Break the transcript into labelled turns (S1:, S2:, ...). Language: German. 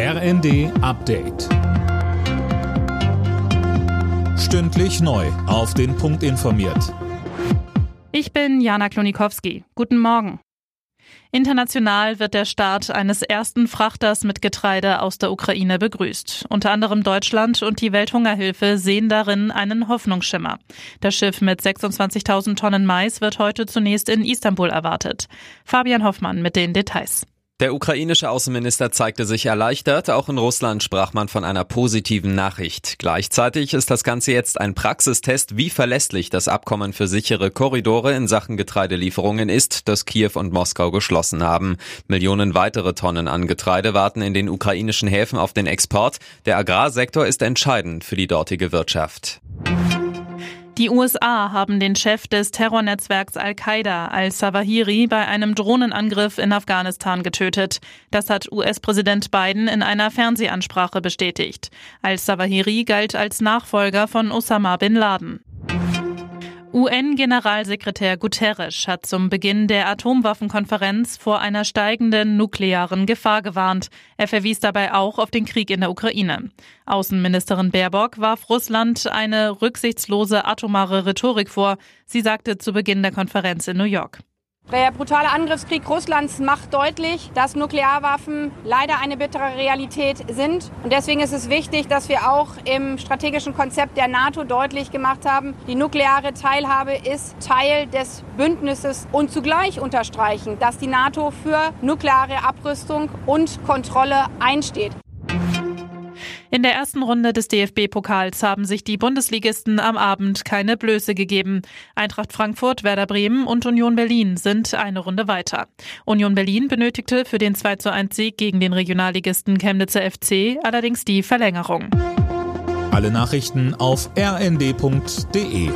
S1: RND Update. Stündlich neu. Auf den Punkt informiert.
S2: Ich bin Jana Klonikowski. Guten Morgen. International wird der Start eines ersten Frachters mit Getreide aus der Ukraine begrüßt. Unter anderem Deutschland und die Welthungerhilfe sehen darin einen Hoffnungsschimmer. Das Schiff mit 26.000 Tonnen Mais wird heute zunächst in Istanbul erwartet. Fabian Hoffmann mit den Details.
S3: Der ukrainische Außenminister zeigte sich erleichtert. Auch in Russland sprach man von einer positiven Nachricht. Gleichzeitig ist das Ganze jetzt ein Praxistest, wie verlässlich das Abkommen für sichere Korridore in Sachen Getreidelieferungen ist, das Kiew und Moskau geschlossen haben. Millionen weitere Tonnen an Getreide warten in den ukrainischen Häfen auf den Export. Der Agrarsektor ist entscheidend für die dortige Wirtschaft.
S2: Die USA haben den Chef des Terrornetzwerks Al-Qaida, al-Sawahiri, bei einem Drohnenangriff in Afghanistan getötet. Das hat US-Präsident Biden in einer Fernsehansprache bestätigt. Al-Sawahiri galt als Nachfolger von Osama bin Laden. UN-Generalsekretär Guterres hat zum Beginn der Atomwaffenkonferenz vor einer steigenden nuklearen Gefahr gewarnt. Er verwies dabei auch auf den Krieg in der Ukraine. Außenministerin Baerbock warf Russland eine rücksichtslose atomare Rhetorik vor. Sie sagte zu Beginn der Konferenz in New York.
S4: Der brutale Angriffskrieg Russlands macht deutlich, dass Nuklearwaffen leider eine bittere Realität sind. Und deswegen ist es wichtig, dass wir auch im strategischen Konzept der NATO deutlich gemacht haben, die nukleare Teilhabe ist Teil des Bündnisses und zugleich unterstreichen, dass die NATO für nukleare Abrüstung und Kontrolle einsteht.
S2: In der ersten Runde des DFB-Pokals haben sich die Bundesligisten am Abend keine Blöße gegeben. Eintracht Frankfurt, Werder Bremen und Union Berlin sind eine Runde weiter. Union Berlin benötigte für den 2 zu 1 Sieg gegen den Regionalligisten Chemnitzer FC allerdings die Verlängerung.
S1: Alle Nachrichten auf rnd.de